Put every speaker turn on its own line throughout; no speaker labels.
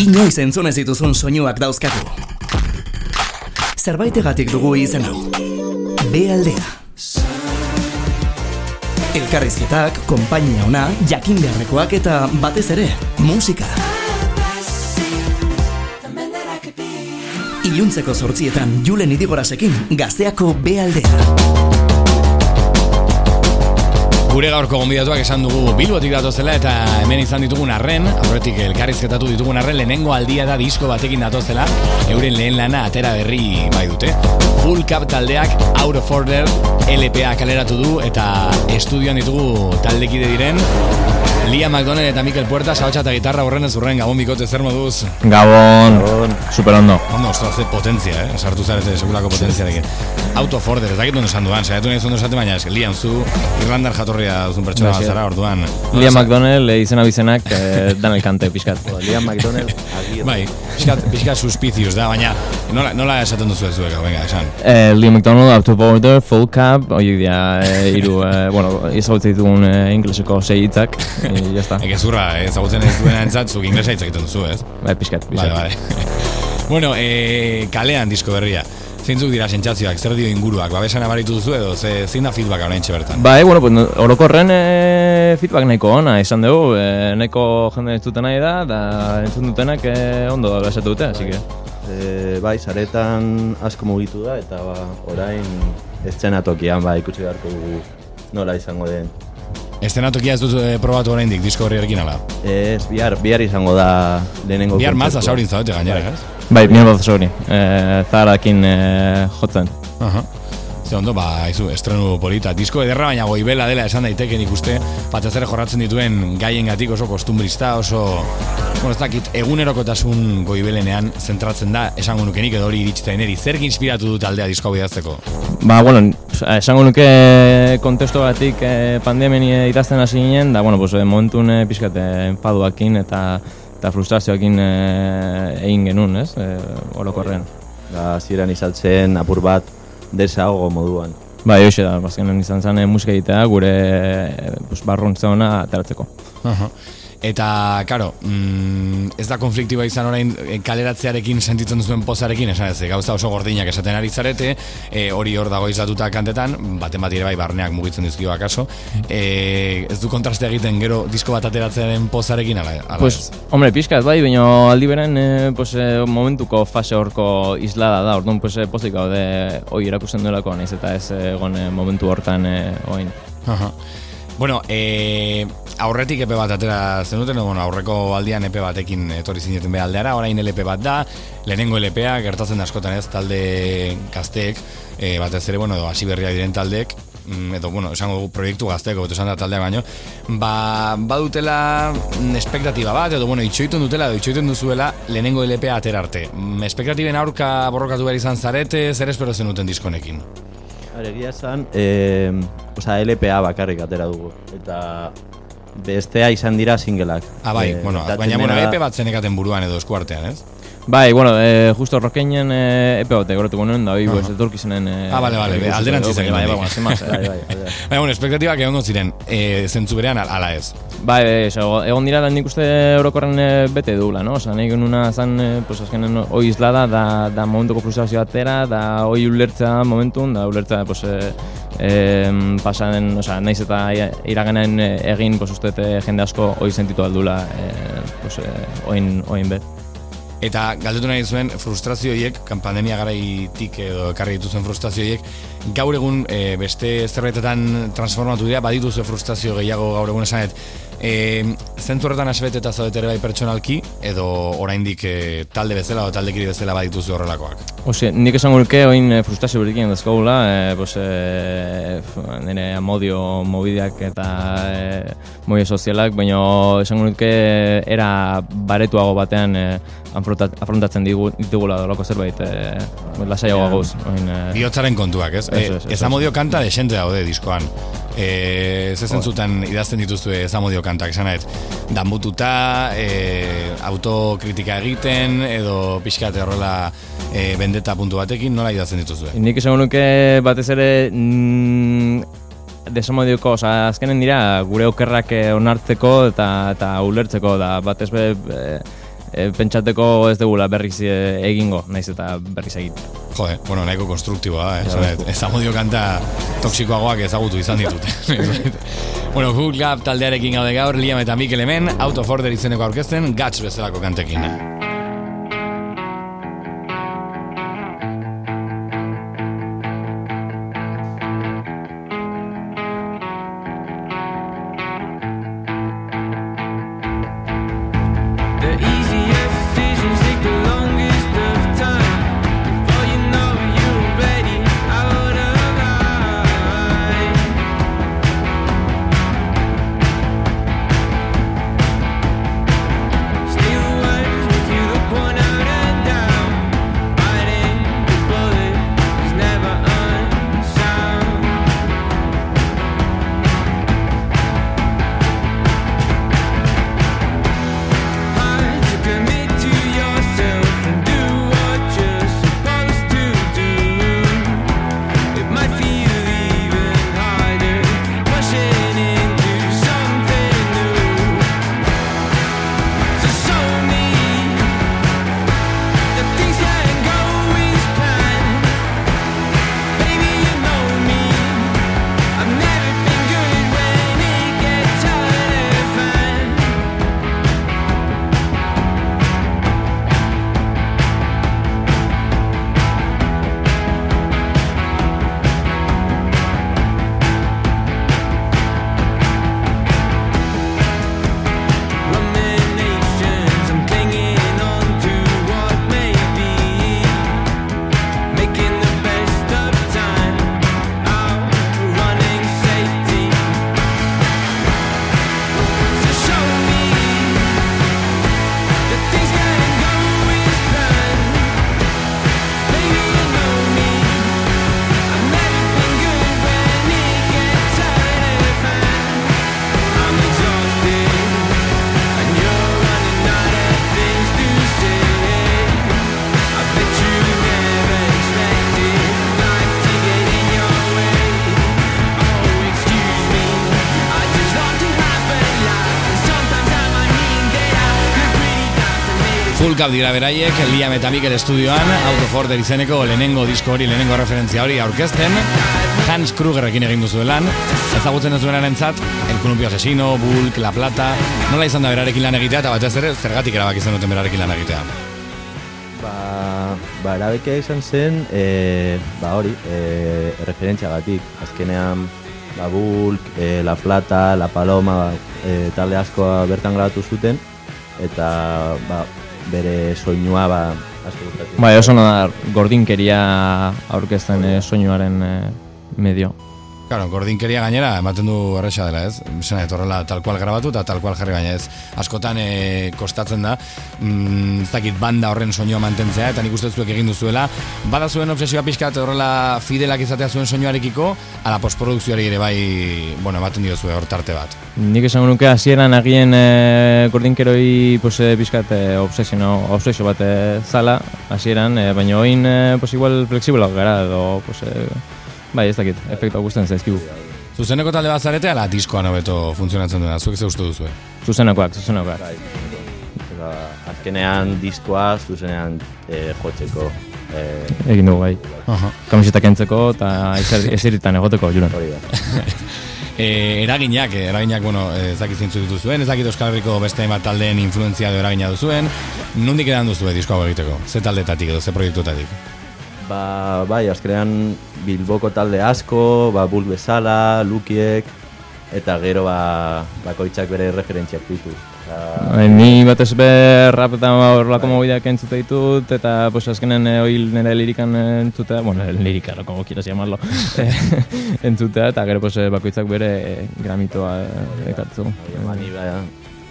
Inoiz entzun ez dituzun soinuak dauzkatu. Zerbaitegatik dugu izen hau. B aldea. Elkarrizketak, konpainia ona, jakin beharrekoak eta batez ere, musika. Iluntzeko sortzietan Julen Idigorasekin gazteako B aldea.
Gure gaurko gonbidatuak esan dugu bilbotik datozela eta hemen izan ditugun arren, aurretik elkarrizketatu ditugun arren, lehenengo aldia da disko batekin datozela, euren lehen lana atera berri bai dute. Full Cup taldeak Out of Order LPA kaleratu du eta estudioan ditugu taldekide diren Lia McDonald eta Mikel Puerta, sabatxa eta gitarra horren ez urren, Gabon bikote, zer moduz?
Gabon, Gabon. super ondo.
Ondo, ostras, ze potentzia, eh? Sartu zarete segulako potentziarekin. Out of order, ez dakit duen esan duan, saiatu nahi zondo esate, baina eski, Lian, zu Irlandar jatorria duzun pertsona bat zara, orduan.
Lia McDonald, eh, izena bizenak, eh, dan elkante, pixkat.
Lia McDonald,
agiet. Bai, pixkat, pixkat suspicios da, baina nola, nola esaten duzu ez duek, venga, esan.
Eh, Lia McDonald, Out of Order, Full Cup, oi dia, eh, iru, eh, bueno, izagutzen ditugun eh, ingleseko sei hitzak, ya está.
Eke zurra, ezagutzen ez duena entzat, zuk inglesa hitz egiten duzu, ez?
Bai, pixkat, pixkat.
Vale, vale. bueno, eh, kalean disko berria. Zeintzuk dira sentsazioak, zer dio inguruak, babesan abaritu duzu edo, ze, zein da feedback orain bertan?
Bai, bueno, pues, orokorren e, feedback nahiko ona, izan dugu, e, nahiko jende ez nahi da, da entzun dutenak e, ondo da esatu dute, así que...
E, bai, zaretan asko mugitu da, eta ba, orain tokian ba, ikusi beharko dugu nola izango den
Estenatokia ez dut e, probatu oraindik disko horri ala?
Ez, bihar, bihar izango da lehenengo
Bihar mazda saurin zaudete gainera, ez?
Bai, bihar mazda saurin, e, zaharakin e, jotzen.
Uh Ze ondo, ba, izu, estrenu polita. Disko ederra, baina goibela dela esan daiteken ikuste, batez ere jorratzen dituen gaien gatik oso kostumbrista, oso, bueno, ez dakit, egunerokotasun goibelenean zentratzen da, esango nuke nik edo hori iritzita ineri. Zer inspiratu dut aldea disko bidazteko?
Ba, bueno, esango nuke kontesto batik eh, pandemien idazten hasi ginen, da, bueno, pues, eh, momentun eh, pixkat enfaduakin eta eta frustrazioakin egin genuen, ez? E, orokorrean.
Da, ziren izaltzen apur bat desahogo moduan.
Ba, hoxe da, bazkenan izan zen musika egitea gure pues, barruntza hona ateratzeko.
Eta, karo, mm, ez da konfliktiba izan orain eh, kaleratzearekin sentitzen duzuen pozarekin, esan ez, gauza oso gordinak esaten ari zarete, e, hori hor dago izlatuta kantetan, baten bat ere bai barneak mugitzen dizkio akaso, e, ez du kontraste egiten gero disko bat ateratzearen pozarekin, ala, ala
pues, Hombre, pixka ez bai, baina aldi beren e, pues, momentuko fase horko islada da, orduan pues, pozik hau de hoi erakusten duelako, nahiz eta ez egon momentu hortan e, oin.
Bueno, e, aurretik epe bat atera zenuten, bueno, aurreko aldian epe batekin etorri zineten behar aldeara, orain LP bat da, lehenengo LPa, gertatzen askotan ez, talde gazteek, e, batez ere, bueno, hasi berria diren taldeek, mm, edo, bueno, esango proiektu gazteko, esan da taldeak baino, ba, badutela espektatiba bat, edo, bueno, itxoitun dutela, edo itxoitun duzuela, lehenengo LPa atera arte. Mm, espektatiben aurka borrokatu behar izan zarete, zer espero zenuten diskonekin?
Aregia esan, eh, oza, LPA bakarrik atera dugu, eta bestea izan dira singleak.
Ah, bai, eh, bueno, baina bueno, EP bat zenekaten buruan edo eskuartean, ez?
Bai, bueno, eh, justo rokeinen eh, epe bat egoratuko nuen, da, uh -huh. etorkizenen... Eh,
ah, vale, vale, be, alderantzizak.
Bai, bai, bai, bai, bai, bai,
bai, bueno, espektatibak egon ziren, eh, zentzu berean ala ez.
Bai, bai, so, egon dira, nik uste eurokorren eh, bete dugula, no? Osa, nahi genuna zan, eh, pues, azkenen, oi izlada, da, da momentuko frustrazio atera, da, oi ulertza momentun, da, ulertza, pues, eh, eh, pasaden, o sea, naiz eta iraganen egin, pues uste jende asko hori sentitu aldula, eh, pues eh, oin oin bet.
Eta galdetu nahi zuen frustrazioiek, pandemia garaitik edo ekarri dituzuen frustrazioiek, gaur egun e, beste zerbaitetan transformatu dira, badituzu frustrazio gehiago gaur egun esanet, E, Zentzu horretan asbet eta zaudetere bai pertsonalki, edo oraindik e, talde bezala o talde kiri bezala badituzu horrelakoak?
Ose, nik esan gurke oin e, frustrazio berikin dazkogula, e, pues, e, nire amodio mobideak eta e, moide sozialak, baina esan gurke era baretuago batean e, afrontatzen ditugula doloko zerbait e, lasaiago gauz.
E, Biotzaren kontuak, ez? Ez, ez, amodio kanta desente daude diskoan. E, ez zuten idazten dituzue ez amodio kantak, esan ez, danbututa, e, autokritika egiten, edo pixkat horrela e, bendeta puntu batekin, nola idazten dituzue?
Nik esan nuke batez ere mm, desamodioko, oza, azkenen dira gure okerrak onartzeko eta, eta ulertzeko, da batez be, e, pentsateko ez degula berriz e, egingo, naiz eta berriz egin.
Jode, bueno, nahiko konstruktiboa, eh? Ja, ez amodio kanta toksikoagoak ezagutu izan ditut. bueno, Hook Lab taldearekin gaude gaur, Liam eta Mikel hemen, Autoforder izeneko aurkezten, Guts bezalako kantekin. Cup dira beraiek, Liam eta Mikel estudioan, Autoforder izeneko lehenengo disko hori, lehenengo referentzia hori aurkezten, Hans Krugerrekin egin duzu lan, ezagutzen ez duenaren zat, El Columpio Asesino, Bulk, La Plata, nola izan da berarekin lan egitea, eta batez ere, zergatik erabaki zen duten berarekin lan egitea.
Ba, ba erabekia izan zen, e, ba hori, e, referentziagatik. Azkenean, ba, Bulk, e, La Plata, La Paloma, e, talde asko bertan grabatu zuten, eta ba, bere soinua ba, asko.
Bai, oso da gordinkeria aurkezten eh, soinuaren eh, medio.
Claro, gordinkeria gainera, ematen du erresa dela, ez? Zena, etorrela tal cual grabatu eta tal cual jarri baina ez. Askotan e, kostatzen da, mm, ez dakit banda horren soinua mantentzea, eta nik uste zuek egin duzuela. Bada zuen obsesioa pixkat horrela fidelak izatea zuen soinuarekiko, ala postprodukzioari ere bai, bueno, ematen dio hor tarte bat.
Nik esango nuke hasieran agien e, gordinkeroi pues, e, pixkat obsesio, obsesio bat e, zala hasieran, e, baina oin e, pues, igual flexibolak gara edo pues, e, bai ez dakit, efektu gusten zaizkigu.
Zuzeneko talde bat zarete, ala diskoan hobeto funtzionatzen duena, zuek ze uste duzue?
Zuzenakoak, zuzenakoak.
Bai, eta azkenean diskoa, zuzenean e, jotzeko. E,
Egin dugu bai.
Aha.
Kamiseta kentzeko eta ezer- ezeritan egoteko, juran.
hori da.
E, eraginak, eh, eraginak, bueno, eh, ez dakit zintzu dituzuen, ez dakit Euskal Herriko beste hainbat taldeen influenzia edo eragina duzuen, nondik edan duzue disko hau egiteko? Ze taldetatik edo ze proiektuetatik?
Ba, bai, azkenean Bilboko talde asko, ba, Bulk bezala, Lukiek, eta gero ba, bakoitzak bere referentziak ditu.
Bai, Ni batez be rap eta horrelako mobideak entzute ditut eta pues azkenen eh, oil nire lirikan entzutea, bueno, lirika, no, como quieras llamarlo, entzutea eta gero pues, eh, bakoitzak bere eh, gramitoa eh, ekartzu.
ba, ni ba,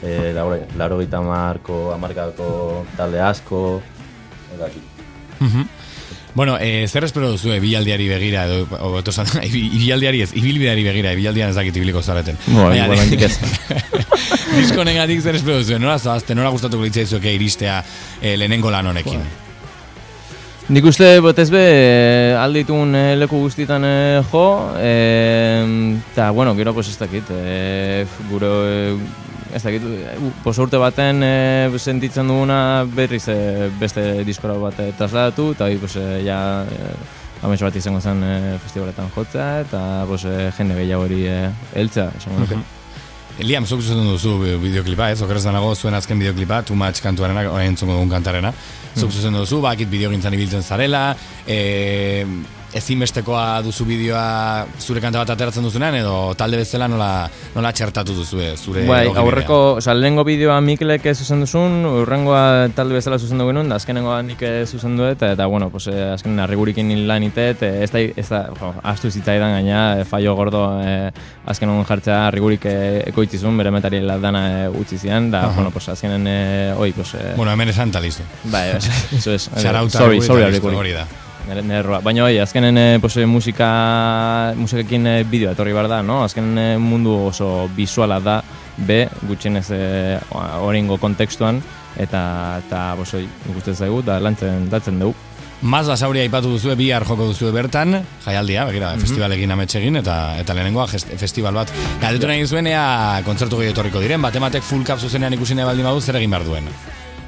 e, lauro, lauro gita marko, amarkako talde asko, eta
Bueno, eh, zer espero duzu bilaldiari begira edo hobeto ibi- ibilaldiari ez, ibilbideari begira, ibilaldian ez dakit ibiliko zareten.
Bo,
Baina,
igualmentik ez.
Disko negatik zer espero duzu, nola zoazte, nola gustatuko litzaizueke iristea eh, lehenengo lan honekin.
Nik uste botez be eh, alditun eh, leku guztietan eh, jo, eta bueno, gero pues ez dakit, eh, gure ez dakit, uh, pos urte baten e, sentitzen duguna berriz e, beste diskora bat e, trasladatu, eta hori, pues, e, ja, e, bat izango zen e, festivaletan jotzea, eta pues, e, jende gehiago hori e, heltzea, esango nuke.
Liam, zuk zuzen duzu bideoklipa, ez? Okeraz danago zuen azken bideoklipa, Too Much kantuarena, orain entzungo dugun kantarena. Zuk zuzen duzu, bakit bideo gintzan ibiltzen zarela, e, ezinbestekoa duzu bideoa zure kanta bat ateratzen duzunean, edo talde bezala nola, nola txertatu duzu zure
Bai, aurreko, oza, lehengo bideoa Mikelek zuzen duzun, urrengoa talde bezala zuzendu genuen, da azkenengoa nik zuzendu eta, eta bueno, pues, eh, azkenen arrigurikin lan itet, eh, ez da, ez da, jo, astu zitzaidan gaina, eh, fallo gordo eh, azken hon jartzea arrigurik eh, ekoitzizun, bere metari dana eh, utzi zian, da,
Aha.
bueno, pues, azkenen, eh, oi, pues, eh,
Bueno, hemen esan eta listo.
bai, eso es,
Shout-out
sorry,
Arriguri
sorry,
eta listo,
arrigurik.
hori da.
Nere, nere erroa. Baina oi, azkenen pues, eh, musika, musikekin eh, bideo etorri behar da, no? Azkenen mundu oso visuala da, be, gutxienez eh, orengo kontekstuan, eta, eta pues, oi, ikusten zaigu, da lantzen, datzen dugu.
Maz basauria aipatu duzue, bihar joko duzue bertan, jaialdia, begira,
Mhm.
festivalekin ametxegin, eta eta lehenengoa festival bat. Galdetu nahi zuen, ea kontzertu gehi etorriko diren, batematek full cup zuzenean ikusi nahi baldin badu, zer egin behar duen.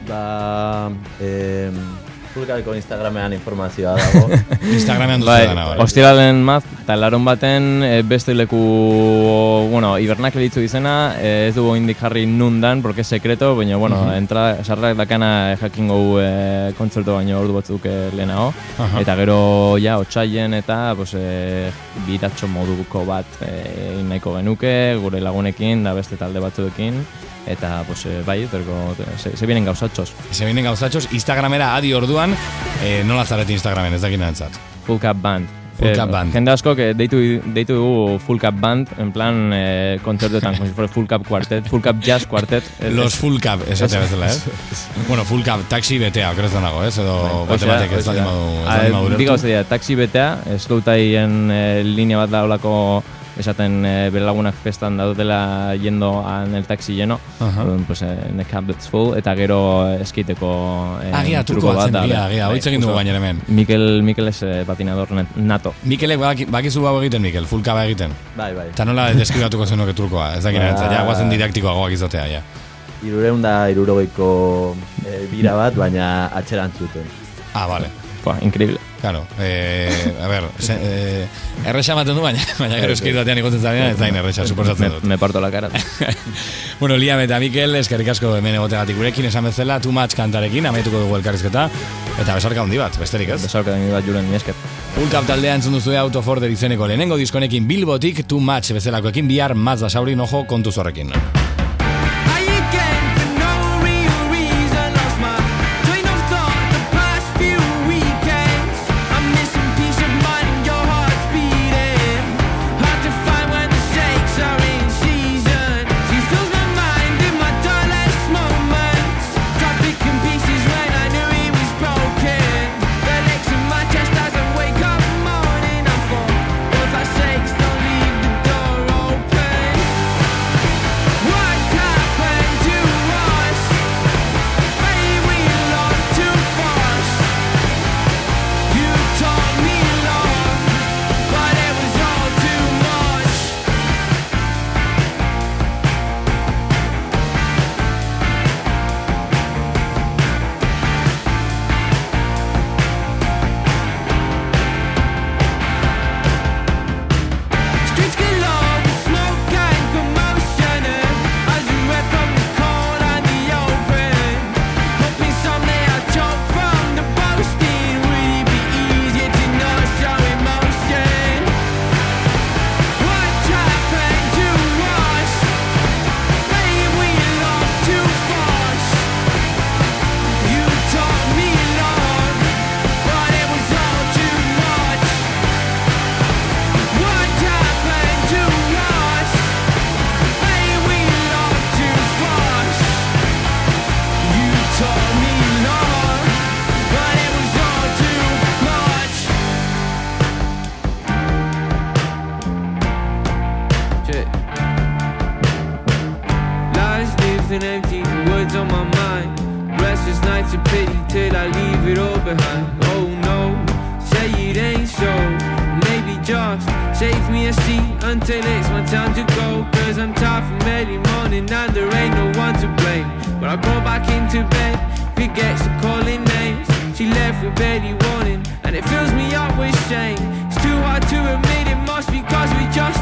Ba, eh, Fulkako Instagramean informazioa dago.
Instagramean duzu
Bai,
dana, bai.
ostiralen maz, eta larun baten eh, beste leku, bueno, hibernak elitzu izena, eh, ez dugu indik jarri nundan, porque es secreto, baina, bueno,
Mhm.
entra, sarrak dakana jakin gogu eh, kontzertu baino ordu batzuk eh, lehenago,
Aha.
eta gero, ja, otxaien eta, pues, eh, biratxo moduko bat egin nahiko genuke, gure lagunekin, da beste talde batzuekin, eta, pues, eh, bai, etorko, se, se vienen gauzatxos.
Se vienen gauzatxos, Instagramera adi orduan, eh, nola zarete Instagramen, ez dakit nantzat.
Full Cup Band.
Full Cup Band.
Jende askok eh, deitu, deitu dugu Full Cup Band, en plan eh, kontzertuetan, como si fuera Full Cup Quartet, Full Cup Jazz Quartet. Eh,
Los
eh,
full cup, esatea bezala, ez? bueno, full cup, taxi betea, okeraz nago, ez? Edo bate
da,
batek ez
da.
ez ulertu.
gauza dira, taxi betea, slow tien eh, linea bat daulako esaten eh, bere lagunak festan daudela yendo en el taxi lleno,
Aha.
Orduan, pues, eh, in the cab that's full, eta gero eh, eskiteko eh,
Agia, truko
da,
agia, agia,
bai,
hoitz egin dugu gainera hemen.
Mikel, Mikel es eh, patinador net- nato.
Mikelek baki, bakizu hau egiten, Mikel, full cup egiten.
bai, bai.
Eta nola deskribatuko zenuke trukoa, ez dakit
Ba-
ja, guazen didaktikoagoak izatea, ja.
Irureun da irurogeiko eh, bira bat, baina atxerantzuten.
Ah, vale.
Fua, increíble.
Claro, eh, a ver, se, eh, erresa ematen du, baina, baina gero eskate batean ikotzen zarean, ez zain erresa, suposatzen dut.
me parto la cara.
bueno, Liam eta Mikel, eskerrik asko hemen egotegatik gurekin esan bezala, too much kantarekin, amaituko dugu elkarrizketa, eta besarka handi bat, besterik ez?
Besarka mi bat juren, mi esker.
Full Cup taldea entzun duzu autoforder izeneko lehenengo diskonekin Bilbotik too much bezalakoekin bihar maz basauri nojo kontu zorrekin.
Empty words on my mind. Restless nights of pity till I leave it all behind. Oh no, say it ain't so. maybe just save me a seat until it's my time to go. Cause I'm tired from early morning and there ain't no one to blame. But I go back into bed, forgets to calling names. She left with barely warning, and it fills me up with shame. It's too hard to admit, it must be cause we just